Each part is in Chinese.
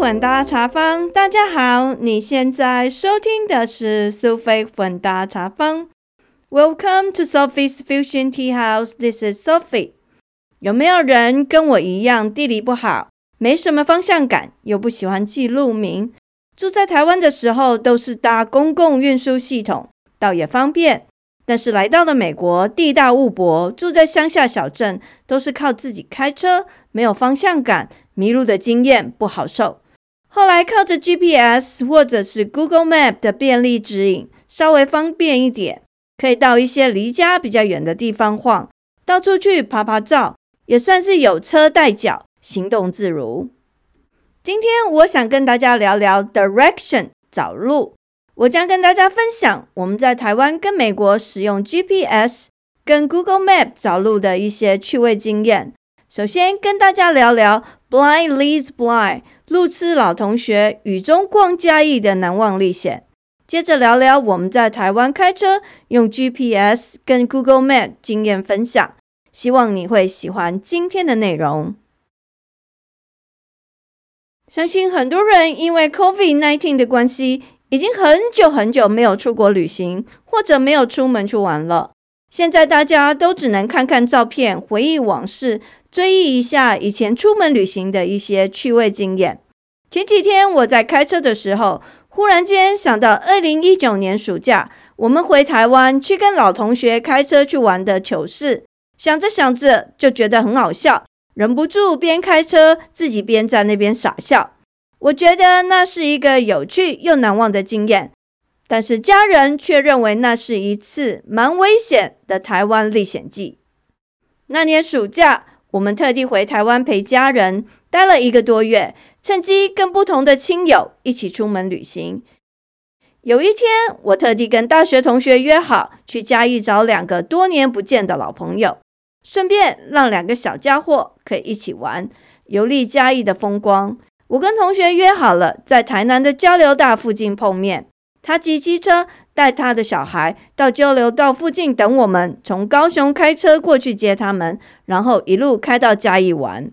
混搭茶坊，大家好，你现在收听的是苏菲混搭茶坊。Welcome to Sophie's Fusion Tea House. This is Sophie. 有没有人跟我一样地理不好，没什么方向感，又不喜欢记路名？住在台湾的时候都是搭公共运输系统，倒也方便。但是来到了美国，地大物博，住在乡下小镇，都是靠自己开车，没有方向感。迷路的经验不好受，后来靠着 GPS 或者是 Google Map 的便利指引，稍微方便一点，可以到一些离家比较远的地方晃，到处去拍拍照，也算是有车带脚，行动自如。今天我想跟大家聊聊 Direction 找路，我将跟大家分享我们在台湾跟美国使用 GPS 跟 Google Map 找路的一些趣味经验。首先跟大家聊聊 Blind leads blind，路痴老同学雨中逛嘉义的难忘历险。接着聊聊我们在台湾开车用 GPS 跟 Google Map 经验分享，希望你会喜欢今天的内容。相信很多人因为 COVID-19 的关系，已经很久很久没有出国旅行，或者没有出门去玩了。现在大家都只能看看照片，回忆往事。追忆一下以前出门旅行的一些趣味经验。前几天我在开车的时候，忽然间想到二零一九年暑假我们回台湾去跟老同学开车去玩的糗事。想着想着就觉得很好笑，忍不住边开车自己边在那边傻笑。我觉得那是一个有趣又难忘的经验，但是家人却认为那是一次蛮危险的台湾历险记。那年暑假。我们特地回台湾陪家人待了一个多月，趁机跟不同的亲友一起出门旅行。有一天，我特地跟大学同学约好去嘉义找两个多年不见的老朋友，顺便让两个小家伙可以一起玩游历嘉义的风光。我跟同学约好了在台南的交流大附近碰面，他骑机车。带他的小孩到交流道附近等我们，从高雄开车过去接他们，然后一路开到嘉义玩。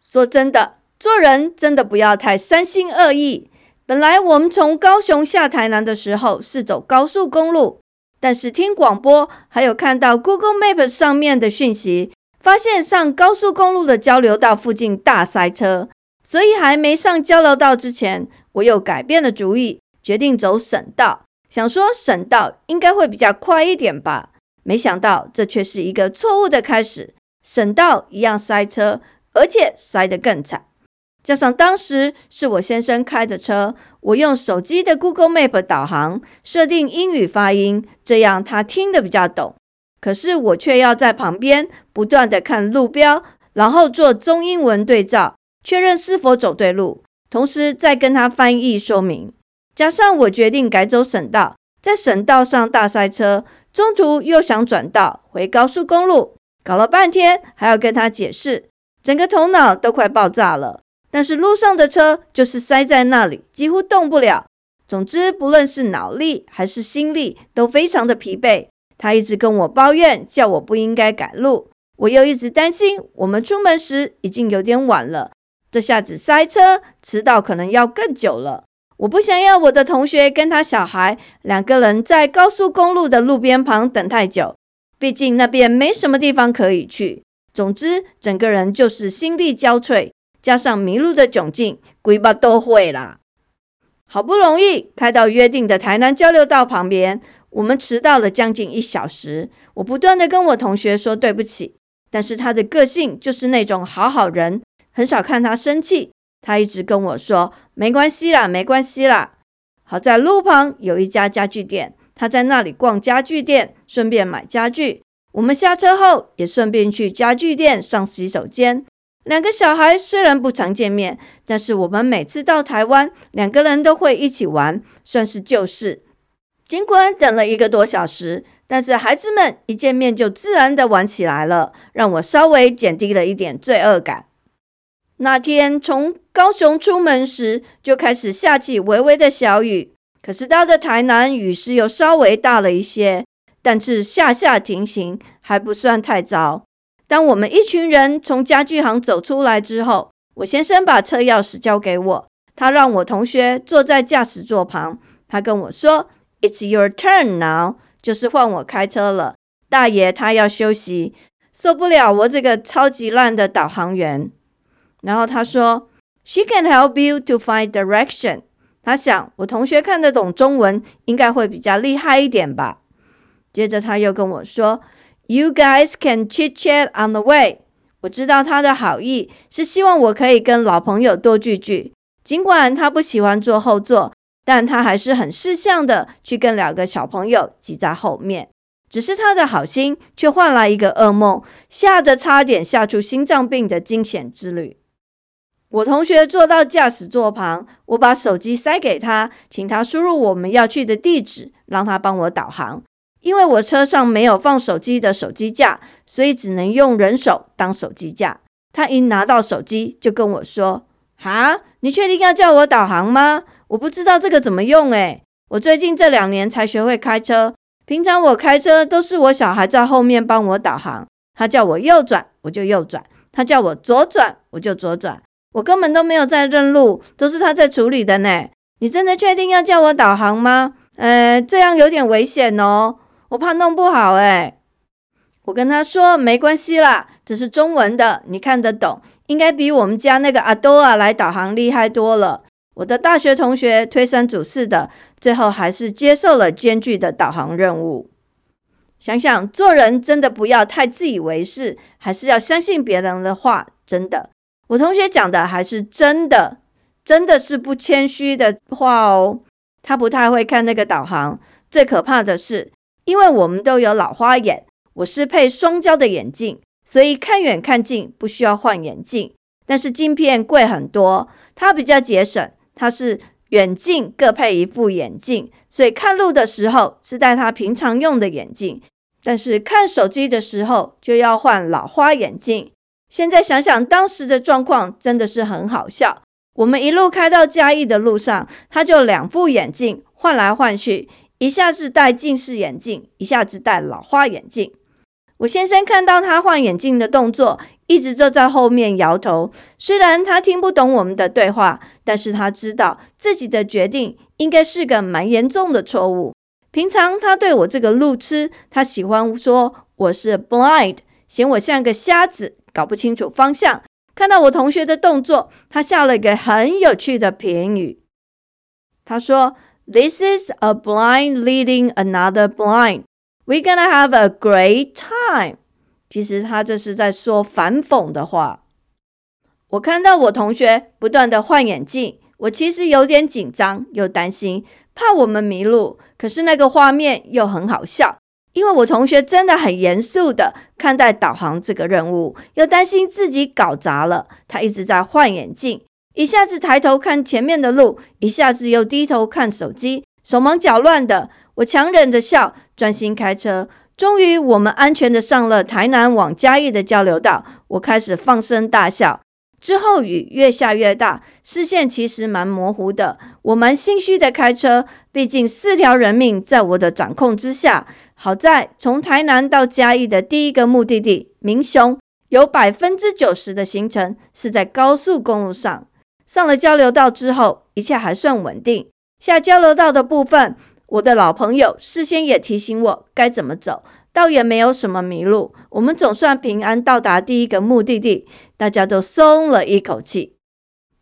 说真的，做人真的不要太三心二意。本来我们从高雄下台南的时候是走高速公路，但是听广播还有看到 Google Map 上面的讯息，发现上高速公路的交流道附近大塞车，所以还没上交流道之前，我又改变了主意，决定走省道。想说省道应该会比较快一点吧，没想到这却是一个错误的开始。省道一样塞车，而且塞得更惨。加上当时是我先生开的车，我用手机的 Google Map 导航设定英语发音，这样他听得比较懂。可是我却要在旁边不断的看路标，然后做中英文对照，确认是否走对路，同时再跟他翻译说明。加上我决定改走省道，在省道上大塞车，中途又想转道回高速公路，搞了半天还要跟他解释，整个头脑都快爆炸了。但是路上的车就是塞在那里，几乎动不了。总之，不论是脑力还是心力，都非常的疲惫。他一直跟我抱怨，叫我不应该赶路。我又一直担心，我们出门时已经有点晚了，这下子塞车，迟到可能要更久了。我不想要我的同学跟他小孩两个人在高速公路的路边旁等太久，毕竟那边没什么地方可以去。总之，整个人就是心力交瘁，加上迷路的窘境，鬼巴都会啦。好不容易开到约定的台南交流道旁边，我们迟到了将近一小时。我不断的跟我同学说对不起，但是他的个性就是那种好好人，很少看他生气。他一直跟我说：“没关系啦，没关系啦。”好在路旁有一家家具店，他在那里逛家具店，顺便买家具。我们下车后也顺便去家具店上洗手间。两个小孩虽然不常见面，但是我们每次到台湾，两个人都会一起玩，算是旧事。尽管等了一个多小时，但是孩子们一见面就自然的玩起来了，让我稍微减低了一点罪恶感。那天从高雄出门时就开始下起微微的小雨，可是到了台南，雨势又稍微大了一些，但是下下停行还不算太糟。当我们一群人从家具行走出来之后，我先生把车钥匙交给我，他让我同学坐在驾驶座旁，他跟我说：“It's your turn now。”就是换我开车了。大爷他要休息，受不了我这个超级烂的导航员。然后他说：“She can help you to find direction。”他想我同学看得懂中文，应该会比较厉害一点吧。接着他又跟我说：“You guys can chit chat on the way。”我知道他的好意是希望我可以跟老朋友多聚聚。尽管他不喜欢坐后座，但他还是很识相的去跟两个小朋友挤在后面。只是他的好心却换来一个噩梦，吓得差点吓出心脏病的惊险之旅。我同学坐到驾驶座旁，我把手机塞给他，请他输入我们要去的地址，让他帮我导航。因为我车上没有放手机的手机架，所以只能用人手当手机架。他一拿到手机就跟我说：“哈，你确定要叫我导航吗？我不知道这个怎么用诶，我最近这两年才学会开车，平常我开车都是我小孩在后面帮我导航。他叫我右转，我就右转；他叫我左转，我就左转。我根本都没有在认路，都是他在处理的呢。你真的确定要叫我导航吗？呃，这样有点危险哦。”我怕弄不好哎，我跟他说没关系啦，这是中文的，你看得懂，应该比我们家那个阿多啊来导航厉害多了。我的大学同学推三阻四的，最后还是接受了艰巨的导航任务。想想做人真的不要太自以为是，还是要相信别人的话。真的，我同学讲的还是真的，真的是不谦虚的话哦。他不太会看那个导航，最可怕的是。因为我们都有老花眼，我是配双焦的眼镜，所以看远看近不需要换眼镜。但是镜片贵很多，它比较节省，它是远近各配一副眼镜，所以看路的时候是戴它平常用的眼镜，但是看手机的时候就要换老花眼镜。现在想想当时的状况，真的是很好笑。我们一路开到嘉义的路上，他就两副眼镜换来换去。一下子戴近视眼镜，一下子戴老花眼镜。我先生看到他换眼镜的动作，一直就在后面摇头。虽然他听不懂我们的对话，但是他知道自己的决定应该是个蛮严重的错误。平常他对我这个路痴，他喜欢说我是 blind，嫌我像个瞎子，搞不清楚方向。看到我同学的动作，他下了一个很有趣的评语。他说。This is a blind leading another blind. We're gonna have a great time. 其实他这是在说反讽的话。我看到我同学不断的换眼镜，我其实有点紧张又担心，怕我们迷路。可是那个画面又很好笑，因为我同学真的很严肃的看待导航这个任务，又担心自己搞砸了，他一直在换眼镜。一下子抬头看前面的路，一下子又低头看手机，手忙脚乱的。我强忍着笑，专心开车。终于，我们安全的上了台南往嘉义的交流道。我开始放声大笑。之后雨越下越大，视线其实蛮模糊的。我蛮心虚的开车，毕竟四条人命在我的掌控之下。好在从台南到嘉义的第一个目的地明雄，有百分之九十的行程是在高速公路上。上了交流道之后，一切还算稳定。下交流道的部分，我的老朋友事先也提醒我该怎么走，倒也没有什么迷路。我们总算平安到达第一个目的地，大家都松了一口气。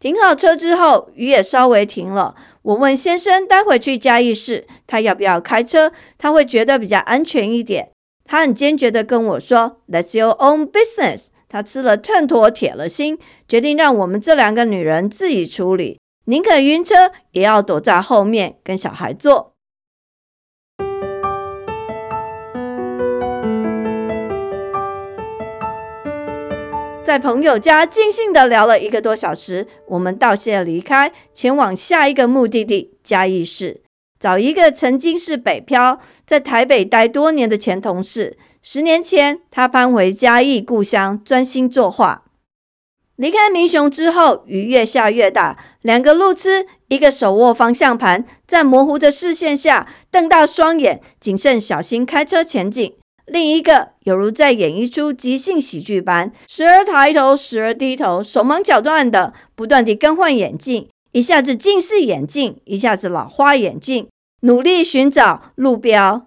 停好车之后，雨也稍微停了。我问先生，待会去嘉义市，他要不要开车？他会觉得比较安全一点。他很坚决的跟我说：“That's your own business。”他吃了秤砣，铁了心，决定让我们这两个女人自己处理，宁可晕车，也要躲在后面跟小孩坐。在朋友家尽兴的聊了一个多小时，我们道谢离开，前往下一个目的地嘉义市，找一个曾经是北漂，在台北待多年的前同事。十年前，他搬回嘉义故乡，专心作画。离开明雄之后，雨越下越大，两个路痴，一个手握方向盘，在模糊的视线下瞪大双眼，谨慎小心开车前进；另一个犹如在演一出即兴喜剧般，时而抬头，时而低头，手忙脚乱的，不断地更换眼镜，一下子近视眼镜，一下子老花眼镜，努力寻找路标。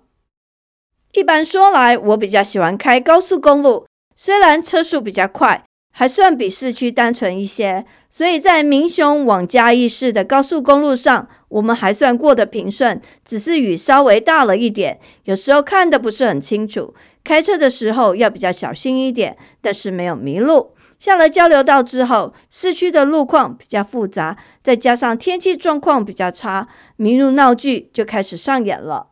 一般说来，我比较喜欢开高速公路，虽然车速比较快，还算比市区单纯一些。所以在明雄往嘉义市的高速公路上，我们还算过得平顺，只是雨稍微大了一点，有时候看的不是很清楚，开车的时候要比较小心一点。但是没有迷路。下了交流道之后，市区的路况比较复杂，再加上天气状况比较差，迷路闹剧就开始上演了。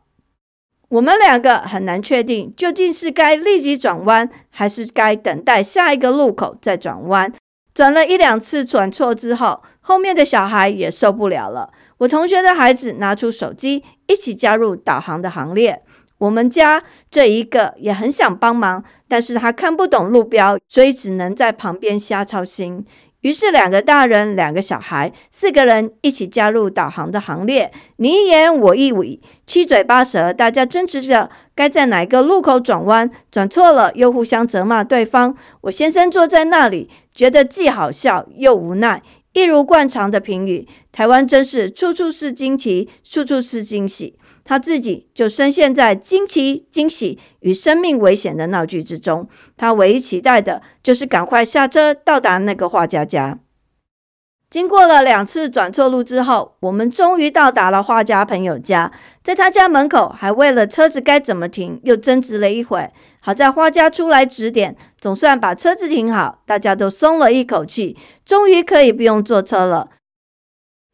我们两个很难确定究竟是该立即转弯，还是该等待下一个路口再转弯。转了一两次转错之后，后面的小孩也受不了了。我同学的孩子拿出手机，一起加入导航的行列。我们家这一个也很想帮忙，但是他看不懂路标，所以只能在旁边瞎操心。于是两个大人，两个小孩，四个人一起加入导航的行列。你一言我一语，七嘴八舌，大家争执着该在哪个路口转弯，转错了又互相责骂对方。我先生坐在那里，觉得既好笑又无奈，一如惯常的评语：台湾真是处处是惊奇，处处是惊喜。他自己就深陷在惊奇、惊喜与生命危险的闹剧之中。他唯一期待的就是赶快下车，到达那个画家家。经过了两次转错路之后，我们终于到达了画家朋友家。在他家门口，还为了车子该怎么停，又争执了一会。好在画家出来指点，总算把车子停好，大家都松了一口气，终于可以不用坐车了。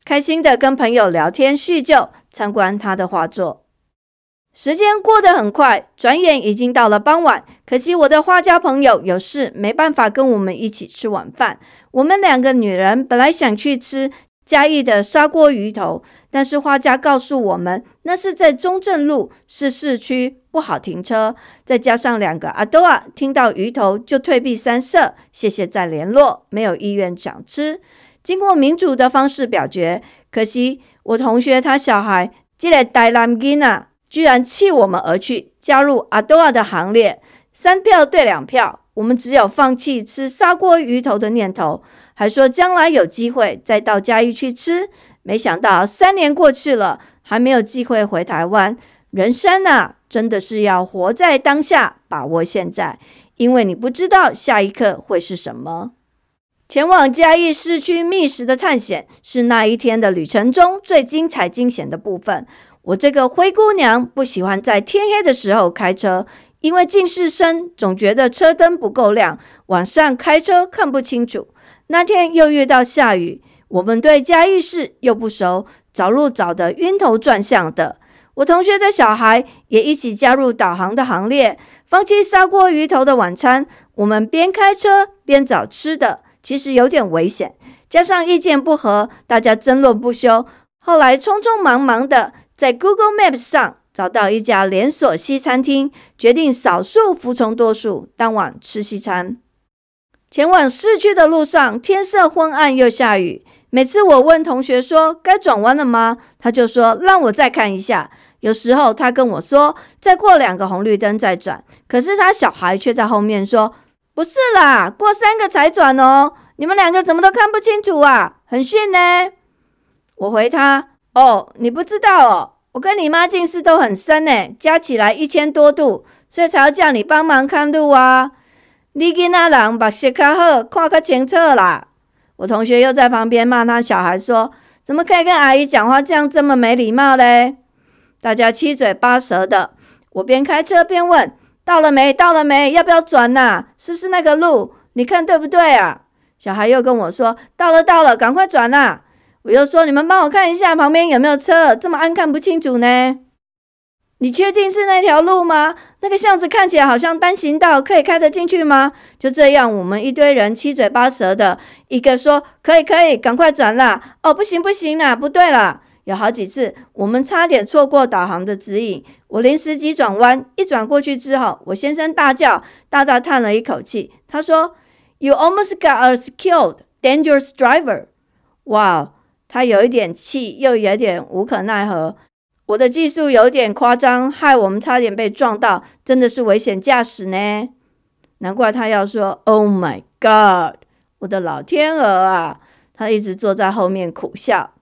开心的跟朋友聊天叙旧，参观他的画作。时间过得很快，转眼已经到了傍晚。可惜我的画家朋友有事，没办法跟我们一起吃晚饭。我们两个女人本来想去吃嘉义的砂锅鱼头，但是画家告诉我们，那是在中正路，是市区，不好停车。再加上两个阿多啊，听到鱼头就退避三舍，谢谢再联络，没有意愿想吃。经过民主的方式表决，可惜我同学他小孩这个呆男囡啊，居然弃我们而去，加入阿多亚的行列。三票对两票，我们只有放弃吃砂锅鱼头的念头，还说将来有机会再到嘉义去吃。没想到三年过去了，还没有机会回台湾。人生啊，真的是要活在当下，把握现在，因为你不知道下一刻会是什么。前往嘉义市区觅食的探险是那一天的旅程中最精彩惊险的部分。我这个灰姑娘不喜欢在天黑的时候开车，因为近视深，总觉得车灯不够亮，晚上开车看不清楚。那天又遇到下雨，我们对嘉义市又不熟，找路找得晕头转向的。我同学的小孩也一起加入导航的行列，放弃砂锅鱼头的晚餐，我们边开车边找吃的。其实有点危险，加上意见不合，大家争论不休。后来匆匆忙忙的在 Google Maps 上找到一家连锁西餐厅，决定少数服从多数，当晚吃西餐。前往市区的路上，天色昏暗又下雨。每次我问同学说该转弯了吗，他就说让我再看一下。有时候他跟我说再过两个红绿灯再转，可是他小孩却在后面说。不是啦，过三个才转哦。你们两个怎么都看不清楚啊？很逊呢。我回他：哦，你不知道哦，我跟你妈近视都很深呢，加起来一千多度，所以才要叫你帮忙看路啊。你跟那人把视较好，看较清楚啦。我同学又在旁边骂他小孩说：怎么可以跟阿姨讲话这样这么没礼貌嘞？大家七嘴八舌的。我边开车边问。到了没？到了没？要不要转呐？是不是那个路？你看对不对啊？小孩又跟我说：“到了，到了，赶快转呐！”我又说：“你们帮我看一下旁边有没有车，这么暗看不清楚呢。”你确定是那条路吗？那个巷子看起来好像单行道，可以开得进去吗？就这样，我们一堆人七嘴八舌的，一个说：“可以，可以，赶快转啦！”哦，不行，不行啦，不对了。有好几次，我们差点错过导航的指引。我临时急转弯，一转过去之后，我先生大叫，大大叹了一口气。他说：“You almost got us killed, dangerous driver。”哇，他有一点气，又有点无可奈何。我的技术有点夸张，害我们差点被撞到，真的是危险驾驶呢。难怪他要说：“Oh my God！” 我的老天鹅啊！他一直坐在后面苦笑。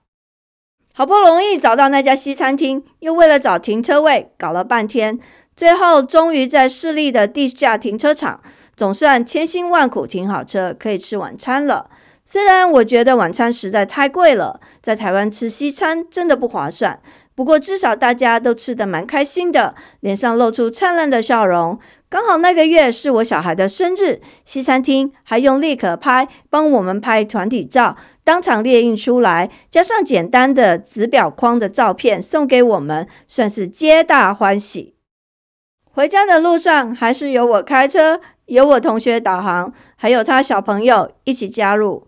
好不容易找到那家西餐厅，又为了找停车位搞了半天，最后终于在市立的地下停车场，总算千辛万苦停好车，可以吃晚餐了。虽然我觉得晚餐实在太贵了，在台湾吃西餐真的不划算。不过至少大家都吃得蛮开心的，脸上露出灿烂的笑容。刚好那个月是我小孩的生日，西餐厅还用立可拍帮我们拍团体照，当场列印出来，加上简单的纸表框的照片送给我们，算是皆大欢喜。回家的路上还是由我开车，由我同学导航，还有他小朋友一起加入。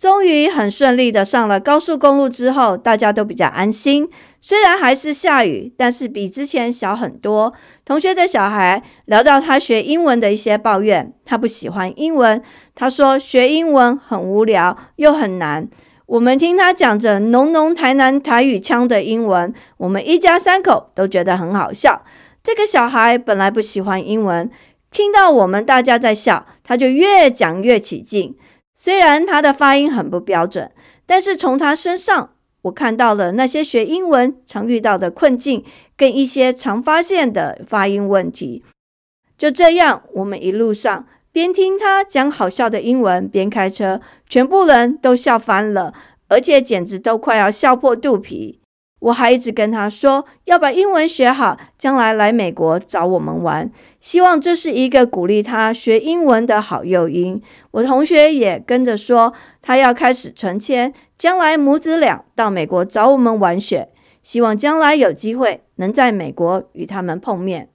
终于很顺利的上了高速公路之后，大家都比较安心。虽然还是下雨，但是比之前小很多。同学的小孩聊到他学英文的一些抱怨，他不喜欢英文，他说学英文很无聊又很难。我们听他讲着浓浓台南台语腔的英文，我们一家三口都觉得很好笑。这个小孩本来不喜欢英文，听到我们大家在笑，他就越讲越起劲。虽然他的发音很不标准，但是从他身上，我看到了那些学英文常遇到的困境，跟一些常发现的发音问题。就这样，我们一路上边听他讲好笑的英文，边开车，全部人都笑翻了，而且简直都快要笑破肚皮。我还一直跟他说要把英文学好，将来来美国找我们玩。希望这是一个鼓励他学英文的好诱因。我同学也跟着说，他要开始存钱，将来母子俩到美国找我们玩雪。希望将来有机会能在美国与他们碰面。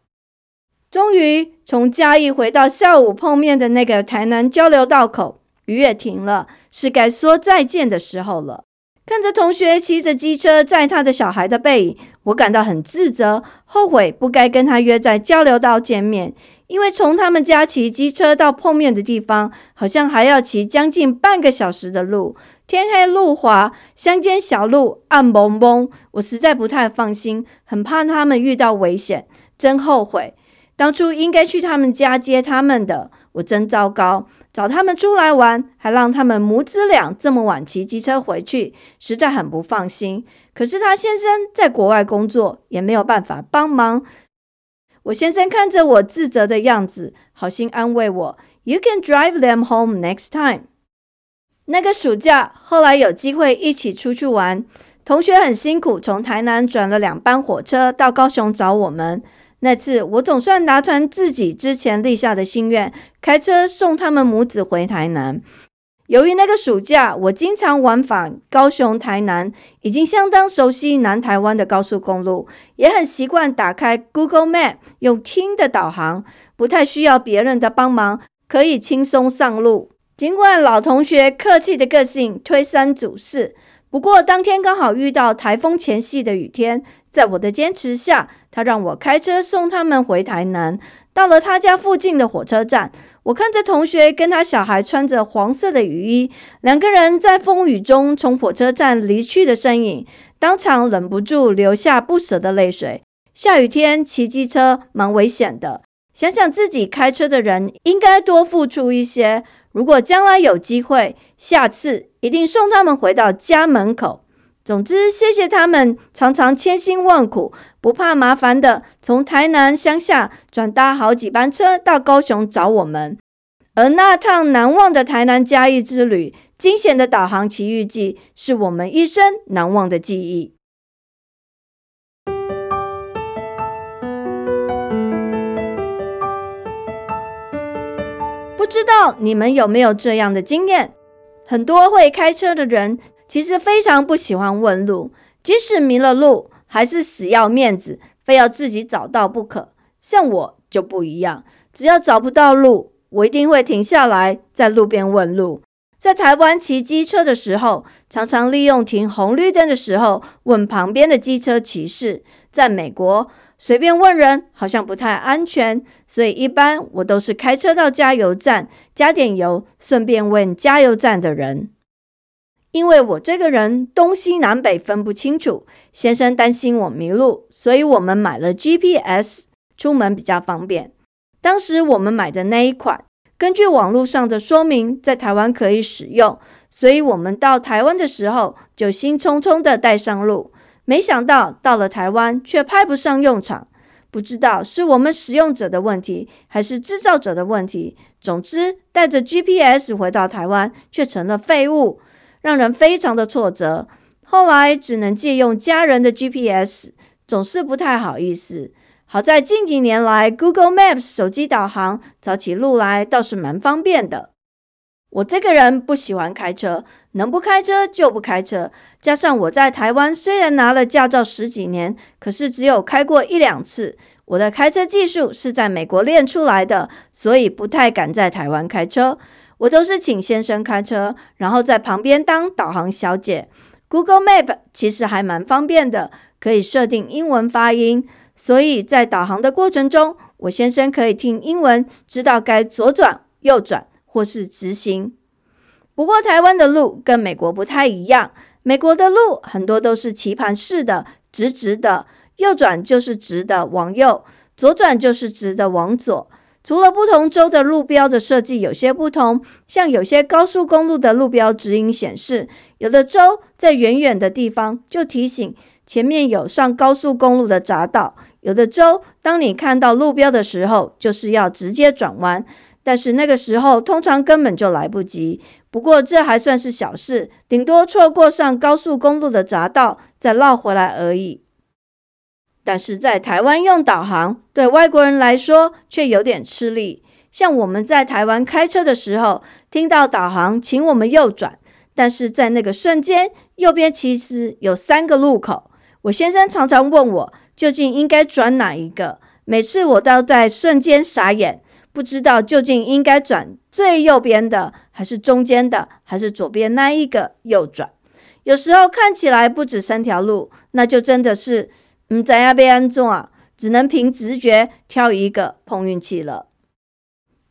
终于从嘉义回到下午碰面的那个台南交流道口，雨也停了，是该说再见的时候了。看着同学骑着机车载他的小孩的背影，我感到很自责，后悔不该跟他约在交流道见面。因为从他们家骑机车到碰面的地方，好像还要骑将近半个小时的路。天黑路滑，乡间小路暗蒙蒙，我实在不太放心，很怕他们遇到危险。真后悔，当初应该去他们家接他们的。我真糟糕。找他们出来玩，还让他们母子俩这么晚骑机车回去，实在很不放心。可是他先生在国外工作，也没有办法帮忙。我先生看着我自责的样子，好心安慰我：“You can drive them home next time。”那个暑假，后来有机会一起出去玩，同学很辛苦，从台南转了两班火车到高雄找我们。那次我总算达成自己之前立下的心愿，开车送他们母子回台南。由于那个暑假我经常往返高雄、台南，已经相当熟悉南台湾的高速公路，也很习惯打开 Google Map 用听的导航，不太需要别人的帮忙，可以轻松上路。尽管老同学客气的个性推三阻四，不过当天刚好遇到台风前夕的雨天。在我的坚持下，他让我开车送他们回台南。到了他家附近的火车站，我看着同学跟他小孩穿着黄色的雨衣，两个人在风雨中从火车站离去的身影，当场忍不住流下不舍的泪水。下雨天骑机车蛮危险的，想想自己开车的人应该多付出一些。如果将来有机会，下次一定送他们回到家门口。总之，谢谢他们常常千辛万苦，不怕麻烦的从台南乡下转搭好几班车到高雄找我们。而那趟难忘的台南嘉义之旅，惊险的导航奇遇记，是我们一生难忘的记忆。不知道你们有没有这样的经验？很多会开车的人。其实非常不喜欢问路，即使迷了路，还是死要面子，非要自己找到不可。像我就不一样，只要找不到路，我一定会停下来在路边问路。在台湾骑机车的时候，常常利用停红绿灯的时候问旁边的机车骑士。在美国，随便问人好像不太安全，所以一般我都是开车到加油站加点油，顺便问加油站的人。因为我这个人东西南北分不清楚，先生担心我迷路，所以我们买了 GPS，出门比较方便。当时我们买的那一款，根据网络上的说明，在台湾可以使用，所以我们到台湾的时候就兴冲冲的带上路，没想到到了台湾却派不上用场。不知道是我们使用者的问题，还是制造者的问题。总之，带着 GPS 回到台湾却成了废物，让人非常的挫折。后来只能借用家人的 GPS，总是不太好意思。好在近几年来，Google Maps 手机导航找起路来倒是蛮方便的。我这个人不喜欢开车，能不开车就不开车。加上我在台湾虽然拿了驾照十几年，可是只有开过一两次。我的开车技术是在美国练出来的，所以不太敢在台湾开车。我都是请先生开车，然后在旁边当导航小姐。Google Map 其实还蛮方便的，可以设定英文发音，所以在导航的过程中，我先生可以听英文，知道该左转、右转。或是直行，不过台湾的路跟美国不太一样。美国的路很多都是棋盘式的，直直的，右转就是直的往右，左转就是直的往左。除了不同州的路标的设计有些不同，像有些高速公路的路标指引显示，有的州在远远的地方就提醒前面有上高速公路的匝道；有的州当你看到路标的时候，就是要直接转弯。但是那个时候通常根本就来不及。不过这还算是小事，顶多错过上高速公路的匝道，再绕回来而已。但是在台湾用导航，对外国人来说却有点吃力。像我们在台湾开车的时候，听到导航请我们右转，但是在那个瞬间，右边其实有三个路口。我先生常常问我，究竟应该转哪一个？每次我都在瞬间傻眼。不知道究竟应该转最右边的，还是中间的，还是左边那一个右转？有时候看起来不止三条路，那就真的是嗯，在那边安装啊，只能凭直觉挑一个碰运气了。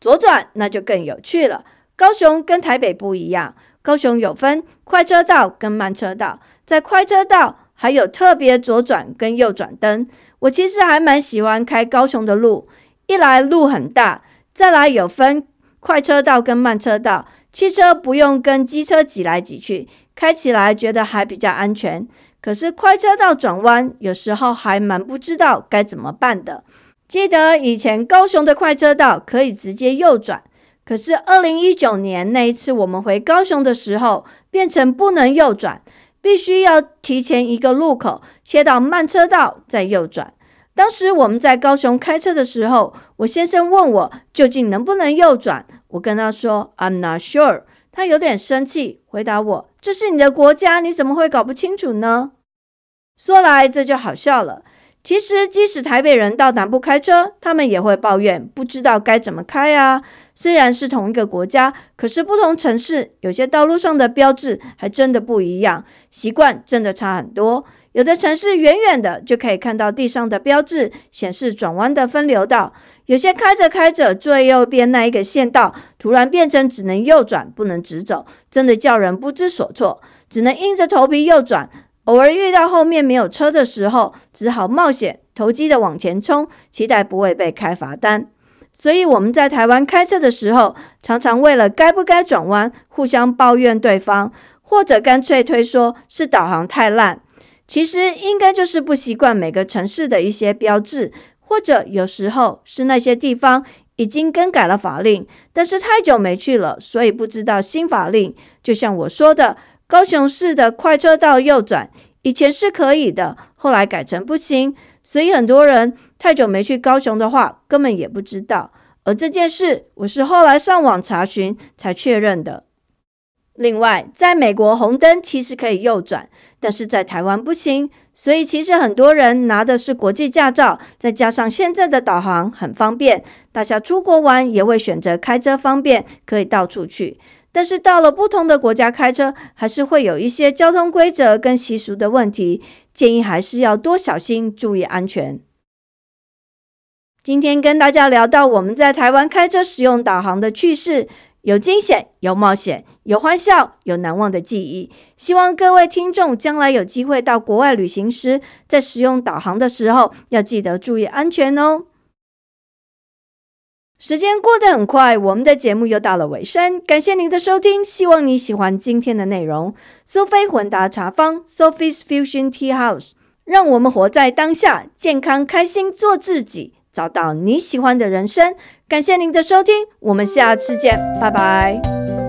左转那就更有趣了。高雄跟台北不一样，高雄有分快车道跟慢车道，在快车道还有特别左转跟右转灯。我其实还蛮喜欢开高雄的路，一来路很大。再来有分快车道跟慢车道，汽车不用跟机车挤来挤去，开起来觉得还比较安全。可是快车道转弯有时候还蛮不知道该怎么办的。记得以前高雄的快车道可以直接右转，可是二零一九年那一次我们回高雄的时候，变成不能右转，必须要提前一个路口切到慢车道再右转。当时我们在高雄开车的时候，我先生问我究竟能不能右转。我跟他说 "I'm not sure"，他有点生气，回答我：“这是你的国家，你怎么会搞不清楚呢？”说来这就好笑了。其实即使台北人到南部开车，他们也会抱怨不知道该怎么开啊。虽然是同一个国家，可是不同城市有些道路上的标志还真的不一样，习惯真的差很多。有的城市远远的就可以看到地上的标志，显示转弯的分流道。有些开着开着，最右边那一个线道突然变成只能右转，不能直走，真的叫人不知所措，只能硬着头皮右转。偶尔遇到后面没有车的时候，只好冒险投机的往前冲，期待不会被开罚单。所以我们在台湾开车的时候，常常为了该不该转弯，互相抱怨对方，或者干脆推说是导航太烂。其实应该就是不习惯每个城市的一些标志，或者有时候是那些地方已经更改了法令，但是太久没去了，所以不知道新法令。就像我说的，高雄市的快车道右转以前是可以的，后来改成不行，所以很多人太久没去高雄的话，根本也不知道。而这件事，我是后来上网查询才确认的。另外，在美国红灯其实可以右转，但是在台湾不行。所以其实很多人拿的是国际驾照，再加上现在的导航很方便，大家出国玩也会选择开车方便，可以到处去。但是到了不同的国家开车，还是会有一些交通规则跟习俗的问题，建议还是要多小心，注意安全。今天跟大家聊到我们在台湾开车使用导航的趣事。有惊险，有冒险，有欢笑，有难忘的记忆。希望各位听众将来有机会到国外旅行时，在使用导航的时候，要记得注意安全哦。时间过得很快，我们的节目又到了尾声。感谢您的收听，希望你喜欢今天的内容。苏菲混搭茶坊 （Sophie's Fusion Tea House），让我们活在当下，健康开心做自己，找到你喜欢的人生。感谢您的收听，我们下次见，拜拜。